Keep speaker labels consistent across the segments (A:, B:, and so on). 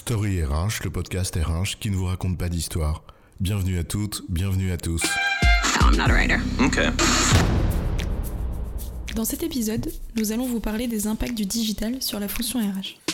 A: Story RH, le podcast RH qui ne vous raconte pas d'histoire. Bienvenue à toutes, bienvenue à tous.
B: I'm not a writer.
C: Okay.
D: Dans cet épisode, nous allons vous parler des impacts du digital sur la fonction RH.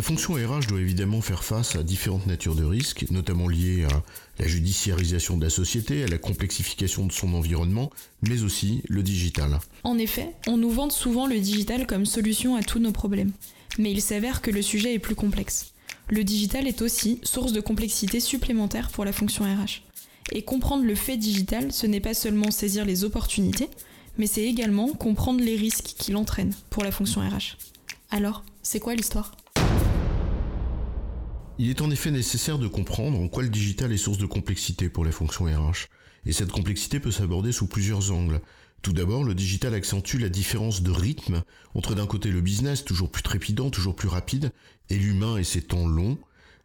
A: La fonction RH doit évidemment faire face à différentes natures de risques, notamment liées à la judiciarisation de la société, à la complexification de son environnement, mais aussi le digital.
D: En effet, on nous vante souvent le digital comme solution à tous nos problèmes. Mais il s'avère que le sujet est plus complexe. Le digital est aussi source de complexité supplémentaire pour la fonction RH. Et comprendre le fait digital, ce n'est pas seulement saisir les opportunités, mais c'est également comprendre les risques qu'il entraîne pour la fonction RH. Alors, c'est quoi l'histoire?
A: Il est en effet nécessaire de comprendre en quoi le digital est source de complexité pour la fonction RH. Et cette complexité peut s'aborder sous plusieurs angles. Tout d'abord, le digital accentue la différence de rythme entre d'un côté le business toujours plus trépidant, toujours plus rapide, et l'humain et ses temps longs.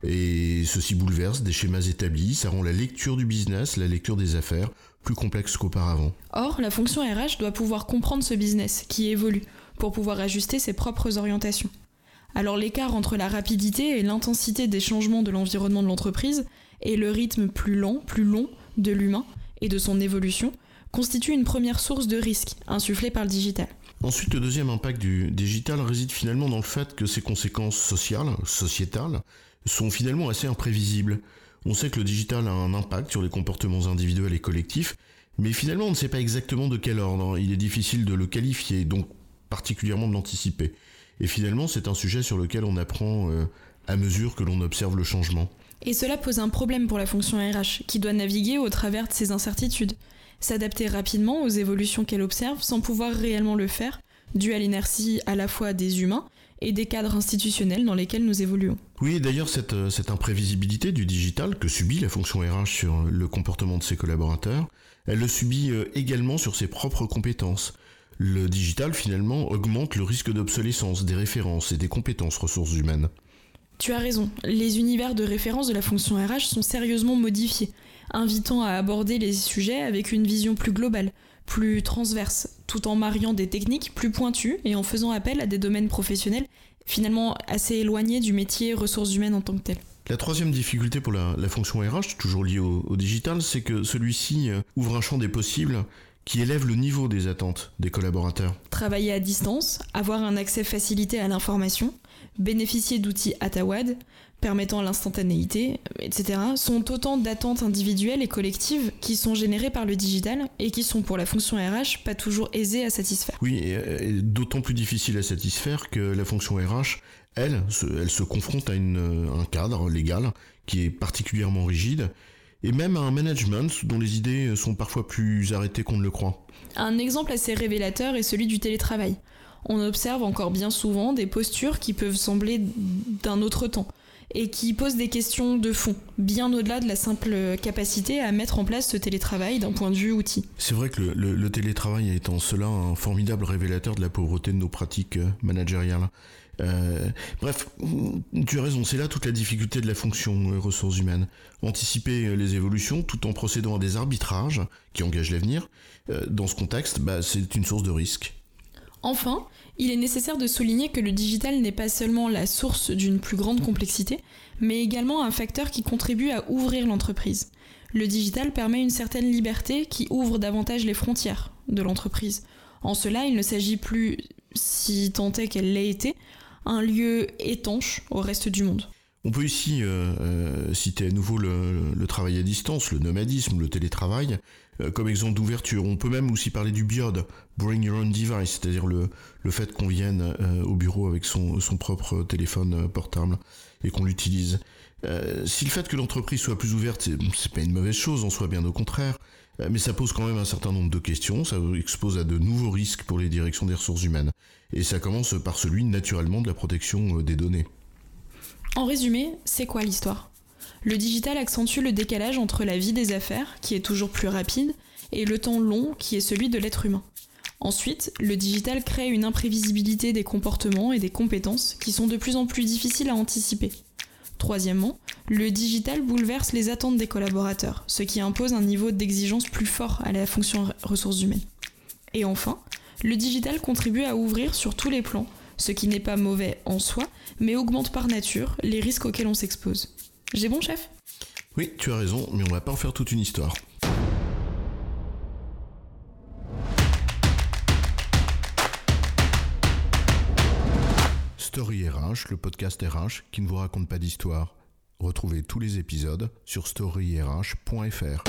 A: Et ceci bouleverse des schémas établis, ça rend la lecture du business, la lecture des affaires, plus complexe qu'auparavant.
D: Or, la fonction RH doit pouvoir comprendre ce business qui évolue pour pouvoir ajuster ses propres orientations. Alors l'écart entre la rapidité et l'intensité des changements de l'environnement de l'entreprise et le rythme plus lent, plus long de l'humain et de son évolution constitue une première source de risque insufflée par le digital.
A: Ensuite, le deuxième impact du digital réside finalement dans le fait que ses conséquences sociales, sociétales, sont finalement assez imprévisibles. On sait que le digital a un impact sur les comportements individuels et collectifs, mais finalement on ne sait pas exactement de quel ordre. Il est difficile de le qualifier, donc particulièrement de l'anticiper. Et finalement, c'est un sujet sur lequel on apprend euh, à mesure que l'on observe le changement.
D: Et cela pose un problème pour la fonction RH, qui doit naviguer au travers de ces incertitudes, s'adapter rapidement aux évolutions qu'elle observe sans pouvoir réellement le faire, dû à l'inertie à la fois des humains et des cadres institutionnels dans lesquels nous évoluons.
A: Oui, d'ailleurs, cette, euh, cette imprévisibilité du digital que subit la fonction RH sur le comportement de ses collaborateurs, elle le subit euh, également sur ses propres compétences. Le digital, finalement, augmente le risque d'obsolescence des références et des compétences ressources humaines.
D: Tu as raison, les univers de référence de la fonction RH sont sérieusement modifiés, invitant à aborder les sujets avec une vision plus globale, plus transverse, tout en mariant des techniques plus pointues et en faisant appel à des domaines professionnels finalement assez éloignés du métier ressources humaines en tant que tel.
A: La troisième difficulté pour la, la fonction RH, toujours liée au, au digital, c'est que celui-ci euh, ouvre un champ des possibles qui élève le niveau des attentes des collaborateurs.
D: Travailler à distance, avoir un accès facilité à l'information, bénéficier d'outils Atawad, permettant l'instantanéité, etc., sont autant d'attentes individuelles et collectives qui sont générées par le digital et qui sont pour la fonction RH pas toujours aisées à satisfaire.
A: Oui, et, et d'autant plus difficile à satisfaire que la fonction RH, elle, se, elle se confronte à une, un cadre légal qui est particulièrement rigide et même à un management dont les idées sont parfois plus arrêtées qu'on ne le croit.
D: Un exemple assez révélateur est celui du télétravail. On observe encore bien souvent des postures qui peuvent sembler d'un autre temps et qui posent des questions de fond, bien au-delà de la simple capacité à mettre en place ce télétravail d'un point de vue outil.
A: C'est vrai que le, télétravail est en cela un formidable révélateur de la pauvreté de nos pratiques euh, managériales. Euh, bref, tu as raison, c'est là toute la difficulté de la fonction euh, ressources humaines. Anticiper les évolutions tout en procédant à des arbitrages qui engagent l'avenir, dans ce contexte, bah, c'est une source de risque.
D: Enfin, il est nécessaire de souligner que le digital n'est pas seulement la source d'une plus grande complexité, mais également un facteur qui contribue à ouvrir l'entreprise. Le digital permet une certaine liberté qui ouvre davantage les frontières de l'entreprise. En cela, il ne s'agit plus, si tant est qu'elle l'ait été, un lieu étanche au reste du monde.
A: On peut ici euh, euh, citer à nouveau le, travail à distance, le nomadisme, le télétravail, euh, comme exemple d'ouverture. On peut même aussi parler du BIOD, Bring Your Own Device, c'est-à-dire le, fait qu'on vienne euh, au bureau avec son, son propre téléphone portable et qu'on l'utilise. si le fait que l'entreprise soit plus ouverte, c'est pas une mauvaise chose en soi, bien au contraire, mais ça pose quand même un certain nombre de questions, ça expose à de nouveaux risques pour les directions des ressources humaines. Et ça commence par celui naturellement de la protection des données.
D: En résumé, c'est quoi l'histoire? Le digital accentue le décalage entre la vie des affaires, qui est toujours plus rapide, et le temps long, qui est celui de l'être humain. Ensuite, le digital crée une imprévisibilité des comportements et des compétences qui sont de plus en plus difficiles à anticiper. Troisièmement, le digital bouleverse les attentes des collaborateurs, ce qui impose un niveau d'exigence plus fort à la fonction ressources humaines. Et enfin, le digital contribue à ouvrir sur tous les plans ce qui n'est pas mauvais en soi, mais augmente par nature les risques auxquels on s'expose. J'ai bon, chef?
A: Oui, tu as raison, mais on va pas en faire toute une histoire. Story RH, le podcast RH qui ne vous raconte pas d'histoire. Retrouvez tous les épisodes sur storyrh.fr.